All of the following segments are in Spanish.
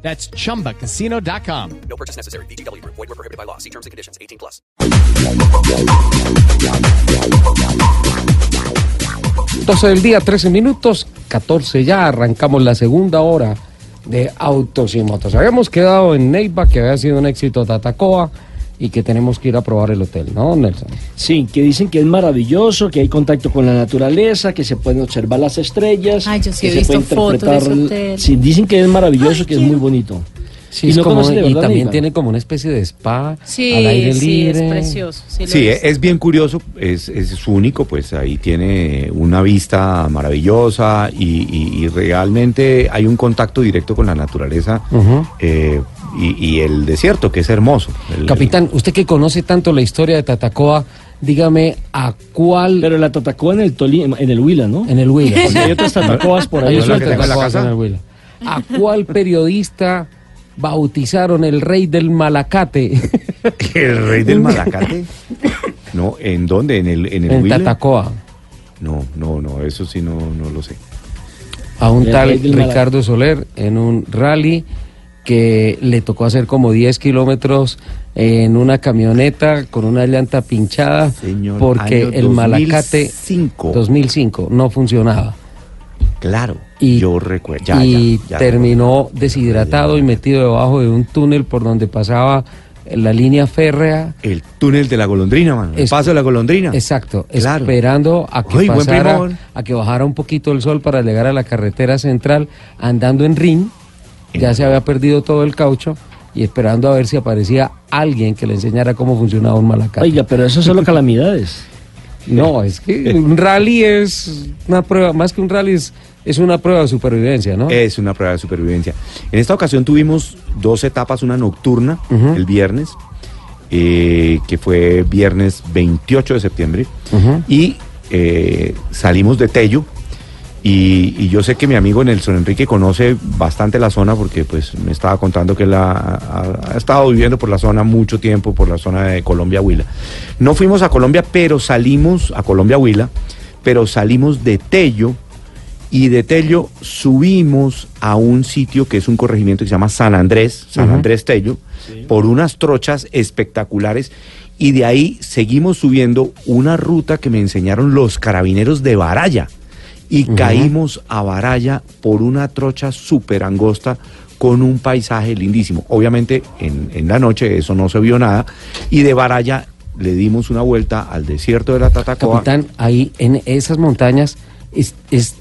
That's chumbacasino.com. No purchase necessary. BGW. Void were prohibited by law. See terms and conditions. 18 plus. 12 del día, 13 minutos, 14 ya, arrancamos la segunda hora de Autos y Motos. Habíamos quedado en Neiva, que había sido un éxito Tatacoa y que tenemos que ir a probar el hotel, ¿no, Nelson? Sí, que dicen que es maravilloso, que hay contacto con la naturaleza, que se pueden observar las estrellas. Ay, yo sí que he se visto puede fotos de ese interpretar- hotel. Sí, dicen que es maravilloso, Ay, que es muy bonito. Sí, ¿Y es no como- conoce de y verdad, también tiene como una especie de spa Sí, al aire sí, libre. es precioso. Sí, Sí, es. es bien curioso, es, es único, pues ahí tiene una vista maravillosa y, y- y realmente hay un contacto directo con la naturaleza eh, y, y el desierto, que es hermoso. El- Capitán, usted que conoce tanto la historia de Tatacoa, dígame a cuál Pero la Tatacoa en el Toli, en el Huila, ¿no? en el Huila. Porque hay otras Tatacoas por ahí. En el Huila. ¿A cuál periodista bautizaron el rey del malacate ¿El rey del Malacate? No, ¿en dónde? ¿En el, en el en? Tatacoa? No, no, no, eso sí no, no lo sé. a un El tal Ricardo Soler en un rally que le tocó hacer como 10 kilómetros en una camioneta con una llanta pinchada Señor, porque el Malacate 2005. 2005 no funcionaba Claro, y, yo recuerdo. ya, y ya, ya terminó deshidratado y metido debajo de un túnel por donde pasaba la línea férrea El túnel de la golondrina, mano. El Es- paso de la golondrina. Exacto, Claro. esperando a que Ay, pasara, a que bajara un poquito el sol para llegar a la carretera central, andando en ring, ya se había perdido todo el caucho y esperando a ver si aparecía alguien que le enseñara cómo funcionaba un malacate. Oiga, pero eso son solo calamidades. No, es que un rally es una prueba, más que un rally es, es una prueba de supervivencia, ¿no? Es una prueba de supervivencia. En esta ocasión tuvimos dos etapas, una nocturna el viernes, eh, que fue viernes 28 de septiembre, y eh, salimos de Tello. Y, y yo sé que mi amigo Nelson Enrique conoce bastante la zona porque pues me estaba contando que él ha, ha- ha estado viviendo por la zona mucho tiempo, por la zona de Colombia Huila. No fuimos a Colombia, pero salimos a Colombia Huila, pero salimos de Tello y de Tello subimos a un sitio que es un corregimiento que se llama San Andrés, San. Andrés Tello, por unas trochas espectaculares y de ahí seguimos subiendo una ruta que me enseñaron los carabineros de Baraya y caímos a Baraya por una trocha súper angosta con un paisaje lindísimo. Obviamente en, en la noche eso no se vio nada y de Baraya le dimos una vuelta al desierto de la Tatacoa. Capitán, ahí en esas montañas es, es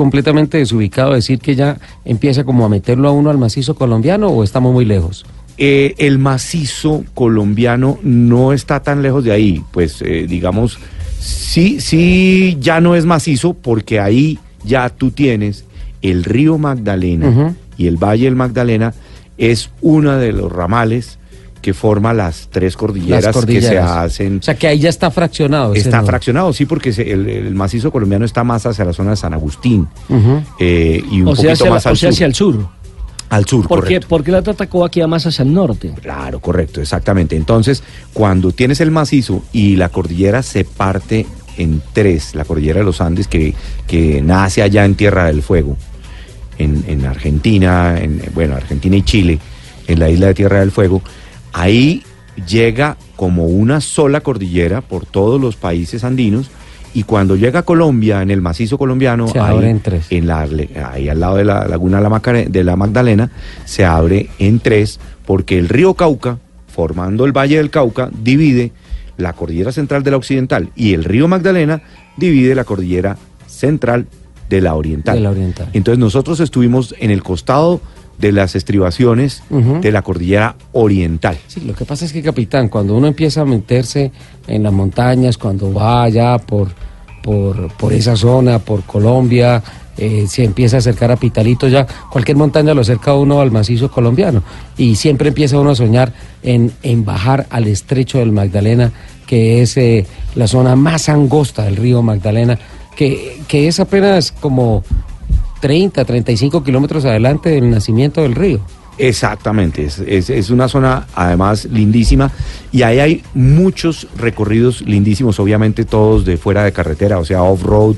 completamente desubicado decir que ya empieza como a meterlo a uno al macizo colombiano o estamos muy lejos. Eh, el macizo colombiano no está tan lejos de ahí, pues eh, digamos, sí, sí, ya no es macizo porque ahí ya tú tienes el río Magdalena y el Valle del Magdalena es uno de los ramales que forma las tres cordilleras, Las que se hacen. O sea que ahí ya está fraccionado. Está fraccionado, sí, porque se- el, el macizo colombiano está más hacia la zona de San Agustín eh, y un O poquito hacia, más al o sea, sur. hacia el sur. Al sur, ¿Por qué? Porque la Tatacoa queda más hacia el norte. Claro, correcto, exactamente. Entonces, cuando tienes el macizo y la cordillera se parte en tres, la cordillera de los Andes que, que nace allá en Tierra del Fuego, en, en Argentina, en, bueno, Argentina y Chile, en la isla de Tierra del Fuego, ahí llega como una sola cordillera por todos los países andinos y cuando llega a Colombia, en el macizo colombiano, Se ahí, abre en tres. en la, ahí al lado de la laguna de la, Macare- de la Magdalena, se abre en tres porque el río Cauca, formando el Valle del Cauca, divide la cordillera central de la occidental y el río Magdalena divide la cordillera central de la oriental. De la oriental. Entonces nosotros estuvimos en el costado de las estribaciones de la cordillera oriental. Sí, lo que pasa es que, capitán, cuando uno empieza a meterse en las montañas, cuando va allá por, por, por esa zona, por Colombia, eh, se empieza a acercar a Pitalito, ya cualquier montaña lo acerca a uno al macizo colombiano. Y siempre empieza uno a soñar en, en bajar al estrecho del Magdalena, que es eh, la zona más angosta del río Magdalena, que, que es apenas como 30, 35 kilómetros adelante del nacimiento del río. Exactamente, es, es- es una zona además lindísima y ahí hay muchos recorridos lindísimos, obviamente todos de fuera de carretera, o sea, off-road,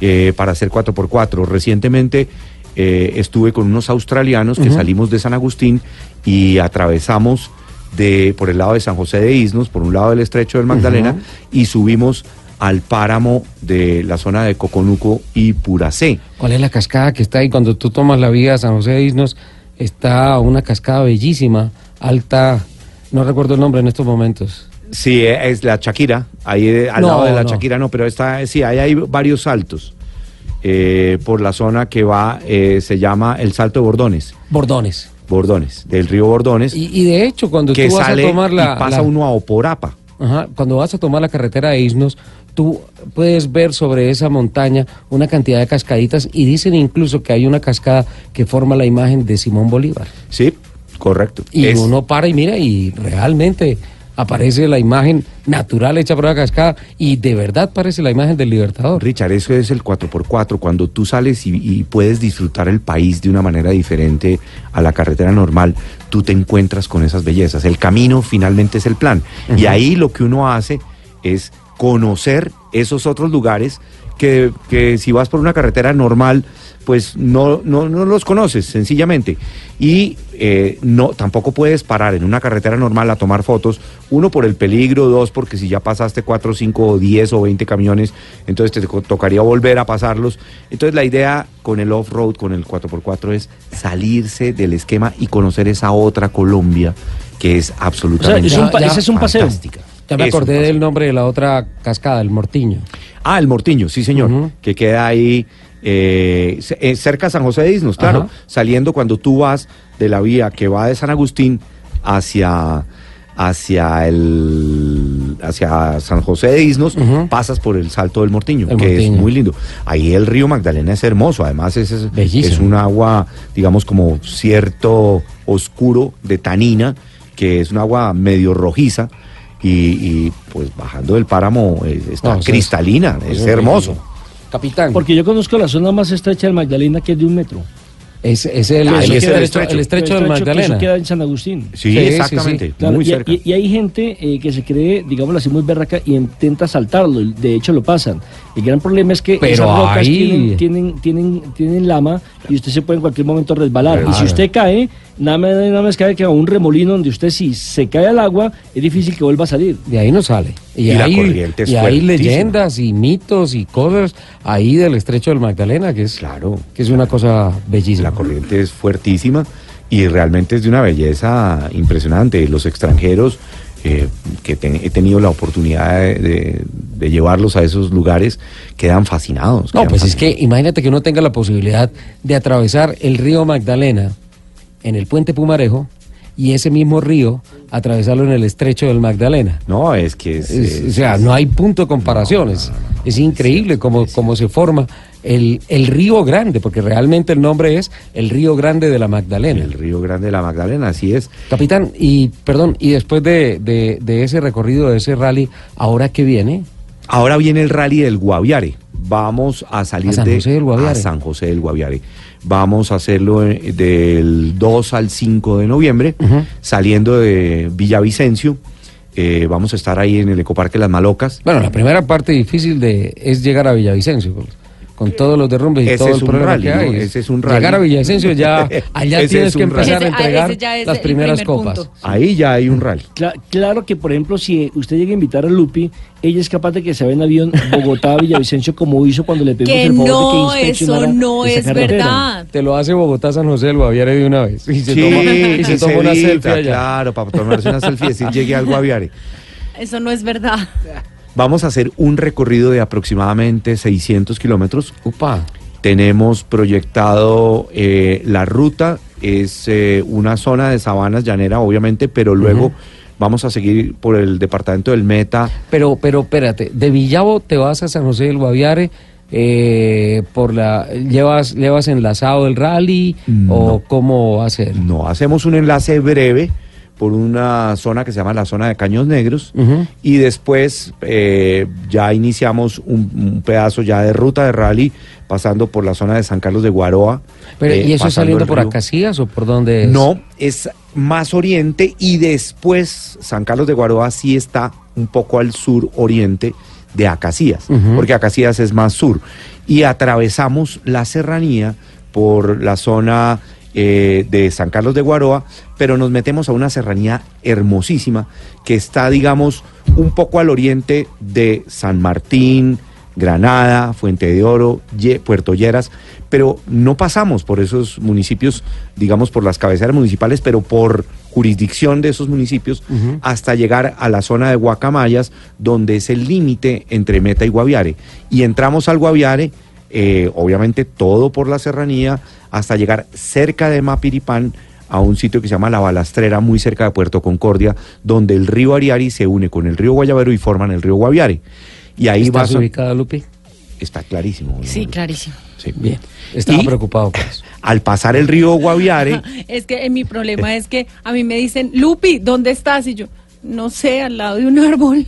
eh, para hacer 4x4. Recientemente eh, estuve con unos australianos que salimos de San Agustín y atravesamos de, por el lado de San José de Isnos, por un lado del estrecho del Magdalena, y subimos al páramo de la zona de Coconuco y Puracé. ¿Cuál es la cascada que está ahí? Cuando tú tomas la vía a San José de Isnos, está una cascada bellísima, alta, no recuerdo el nombre en estos momentos. Sí, eh, es la Shakira, ahí eh, al No, lado de la no. Shakira no, pero está, sí, ahí hay varios saltos eh, por la zona que va, eh, se llama el Salto de Bordones, Bordones. Bordones, del río Bordones, Y, y de hecho, cuando que tú vas sale a tomar la, y pasa la- uno a Oporapa. Ajá, cuando vas a tomar la carretera de Isnos, tú puedes ver sobre esa montaña una cantidad de cascaditas y dicen incluso que hay una cascada que forma la imagen de Simón Bolívar. Sí, correcto. Y Es- uno para y mira y realmente aparece la imagen natural hecha por la cascada y de verdad parece la imagen del Libertador. Richard, eso es el 4x4, cuando tú sales y, y puedes disfrutar el país de una manera diferente a la carretera normal, tú te encuentras con esas bellezas. El camino finalmente es el plan. Y ahí lo que uno hace es conocer esos otros lugares que, que si vas por una carretera normal, pues no, no, no los conoces, sencillamente. Y eh, no, tampoco puedes parar en una carretera normal a tomar fotos, uno por el peligro, dos porque si ya pasaste cuatro, cinco, o 10 o 20 camiones, entonces te tocaría volver a pasarlos. Entonces la idea con el off-road, con el 4x4 es salirse del esquema y conocer esa otra Colombia que es absolutamente O sea, es un pa- Ya- ese es un paseo. fantástica. Ya me acordé del nombre de la otra cascada, el Mortiño. Ah, el Mortiño, sí señor, que queda ahí eh, eh, cerca a San José de Isnos, claro, Ajá. saliendo cuando tú vas de la vía que va de San Agustín hacia hacia el hacia San José de Isnos, pasas por el Salto del Mortiño, El que es muy lindo. Ahí el río Magdalena es hermoso, además es, es, es un agua, digamos, como cierto oscuro de tanina, que es un agua medio rojiza. Y, y, pues bajando del páramo eh, está No, es- cristalina, eso es hermoso. bellísimo. Capitán, Porque yo conozco la zona más estrecha del Magdalena, que es de un metro. es, es el, Ahí el es el estrecho, estrecho. el estrecho del que Magdalena. Eso queda en San Agustín. Sí, Sí, sí, exactamente, sí. Claro, muy y, cerca. y- y hay gente eh, que se cree, digámoslo así, muy berraca y intenta saltarlo. De hecho, lo pasan. El gran problema es que Pero esas rocas ahí- tienen, tienen, tienen, tienen lama y usted se puede en cualquier momento resbalar. Y si Claro. usted cae, nada más, nada más cae que a un remolino donde usted si se cae al agua, es difícil que vuelva a salir. De ahí no sale. Y, Y la hay, corriente es y hay leyendas y mitos y cosas ahí del estrecho del Magdalena, que es, Claro. que es una cosa bellísima. La corriente es fuertísima y realmente es de una belleza impresionante. Los extranjeros eh, que te- he tenido la oportunidad de, de- de llevarlos a esos lugares quedan fascinados. No, quedan pues es que imagínate que uno tenga la posibilidad de atravesar el río Magdalena en el puente Pumarejo y ese mismo río atravesarlo en el estrecho del Magdalena. No, es que es, Es- es- o sea, no hay punto de comparación. es, es increíble cómo, cómo se forma el, el río Grande, porque realmente el nombre es el río Grande de la Magdalena. el Río Grande de la Magdalena, así es. Capitán, y perdón, y después de, de- de ese recorrido, de ese rally, ¿ahora qué viene? Ahora viene el rally del Guaviare. Vamos a salir ¿A San de José del Guaviare? a San José del Guaviare. Vamos a hacerlo eh, del 2 al 5 de noviembre, saliendo de Villavicencio. Eh, vamos a estar ahí en el Ecoparque Las Malocas. Bueno, la primera parte difícil de es llegar a Villavicencio, con, todos los derrumbes y Ese todo el problema rally, que hay. ¿no? Ese es un rally. Llegar a Villavicencio ya, allá Ese tienes es que rally. empezar a Ese- ah, entregar ese las el primeras primer copas. punto. Ahí ya hay un rally. Cla- claro que, por ejemplo, si usted llega a invitar a Lupi, ella es capaz de que se vaya en avión Bogotá-Villavicencio como hizo cuando le pedimos Que el favor no, de que eso no esa es carretera. verdad. Te lo hace Bogotá San José del Guaviare de una vez. Y se Sí, toma, y se y toma una evita, selfie allá. Claro, para tomarse una selfie y decir llegué al Guaviare. Eso no es verdad. Vamos a hacer un recorrido de aproximadamente 600 kilómetros. Upa. Tenemos proyectado eh, la ruta, es eh, una zona de sabanas llanera, obviamente, pero luego vamos a seguir por el departamento del Meta. Pero, pero espérate, de Villavo te vas a San José del Guaviare, eh, por la llevas llevas enlazado el rally o cómo va a ser? No, hacemos un enlace breve por una zona que se llama la zona de Caños Negros y después eh, ya iniciamos un, un pedazo ya de ruta de rally pasando por la zona de San Carlos de Guaroa. Pero, eh, ¿Y eso saliendo por río. Acacías o por dónde es? No, es más oriente y después San Carlos de Guaroa sí está un poco al sur oriente de Acacías, Ujú. porque Acacías es más sur. Y atravesamos la serranía por la zona eh, de San Carlos de Guaroa, pero nos metemos a una serranía hermosísima que está, digamos, un poco al oriente de San Martín, Granada, Fuente de Oro, Ye- Puerto Lleras, pero no pasamos por esos municipios, digamos, por las cabeceras municipales, pero por jurisdicción de esos municipios, hasta llegar a la zona de Guacamayas, donde es el límite entre Meta y Guaviare. Y entramos al Guaviare, eh, obviamente todo por la serranía, hasta llegar cerca de Mapiripán, a un sitio que se llama La Balastrera, muy cerca de Puerto Concordia, donde el río Ariari se une con el río Guayabero y forman el río Guaviare. Y ahí ¿Estás vas a- ubicada, Lupi? Está clarísimo. Sí, clarísimo. Sí. Bien. Estaba Y preocupado por eso. Al pasar el río Guaviare, Es que eh, mi problema es que a mí me dicen, Lupi, ¿dónde estás? Y yo, no sé, al lado de un árbol.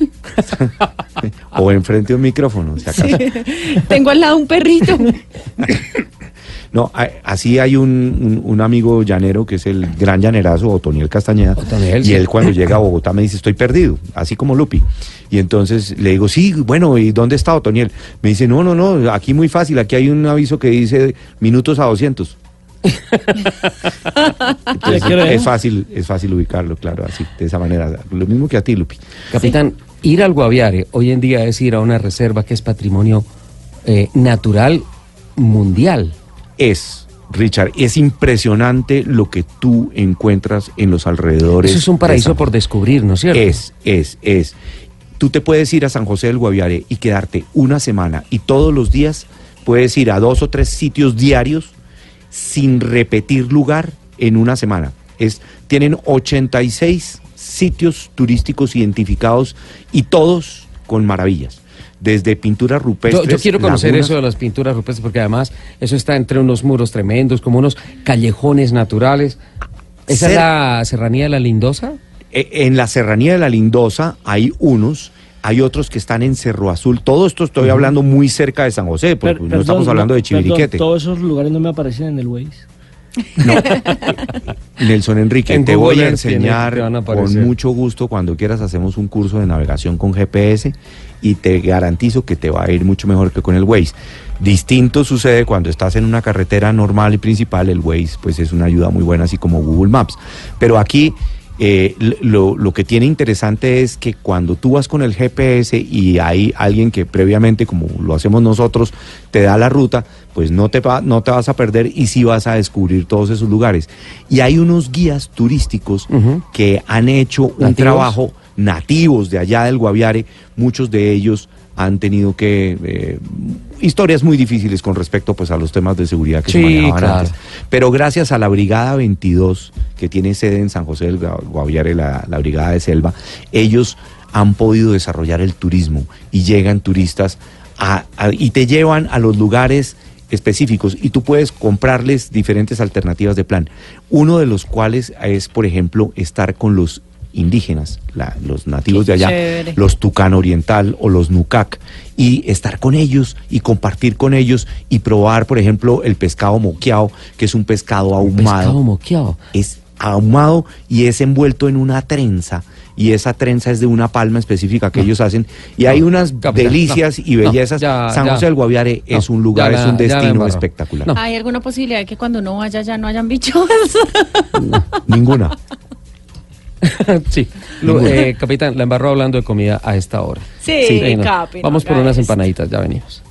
o enfrente de un micrófono, si acaso. Tengo al lado un perrito. No, así hay un, un- un amigo llanero que es el gran llanerazo, Otoniel Castañeda. Otoniel, y sí. él cuando llega a Bogotá me dice, estoy perdido, así como Lupi. Y entonces le digo, sí, bueno, ¿y dónde está Otoniel? Me dice, no, no, no, aquí muy fácil, aquí hay un aviso que dice minutos a 200. Entonces, es fácil, es fácil ubicarlo, claro, así, de esa manera. Lo mismo que a ti, Lupi. Capitán, ir al Guaviare hoy en día es ir a una reserva que es patrimonio eh, natural mundial. es, Richard, es impresionante lo que tú encuentras en los alrededores. Eso es un paraíso por descubrir, ¿no es cierto? Es, es, es. Tú te puedes ir a San José del Guaviare y quedarte una semana y todos los días puedes ir a dos o tres sitios diarios sin repetir lugar en una semana. Es, tienen 86 sitios turísticos identificados y todos con maravillas. Desde pinturas rupestres. yo quiero conocer lagunas, eso de las pinturas rupestres porque además eso está entre unos muros tremendos, como unos callejones naturales. ¿Esa es la serranía de la Lindosa? Eh, En la serranía de la Lindosa hay unos, hay otros que están en Cerro Azul. Todo esto estoy hablando muy cerca de San José, porque Per- no perdón, estamos hablando de perdón, Chiviriquete. todos esos lugares no me aparecen en el Waze. Nelson Enrique, En te Google voy a tiene- enseñar con mucho gusto cuando quieras hacemos un curso de navegación con GPS y te garantizo que te va a ir mucho mejor que con el Waze. Distinto sucede cuando estás en una carretera normal y principal, el Waze pues es una ayuda muy buena así como Google Maps. Pero aquí eh, lo, lo que tiene interesante es que cuando tú vas con el GPS y hay alguien que previamente, como lo hacemos nosotros, te da la ruta, pues no te, va- no te vas a perder y sí vas a descubrir todos esos lugares. Y hay unos guías turísticos que han hecho un ¿Nativos? trabajo nativos de allá del Guaviare, muchos de ellos han tenido que eh, historias muy difíciles con respecto pues a los temas de seguridad que se manejaban claro. antes. Pero gracias a la Brigada 22, que tiene sede en San José del Gua- Guaviare, la, la Brigada de Selva, ellos han podido desarrollar el turismo y llegan turistas a- a- y te llevan a los lugares específicos y tú puedes comprarles diferentes alternativas de plan. Uno de los cuales es, por ejemplo, estar con los indígenas, la- los nativos Qué de allá, chévere. los Tucán Oriental o los Nucac, y estar con ellos y compartir con ellos y probar, por ejemplo, el pescado moqueado, que es un pescado ahumado. Pescado moqueado. Es ahumado y es envuelto en una trenza. Y esa trenza es de una palma específica que ellos hacen. Y hay unas capitán, delicias no, y no, bellezas. ya, San ya. José del Guaviare No, es un lugar, ya es un destino espectacular. No. ¿Hay alguna posibilidad de que cuando uno vaya ya no hayan bichos? Ninguna. sí. Eh, capitán, la embarró hablando de comida a esta hora. Sí, no. Capi, no Vamos por unas empanaditas, ya venimos.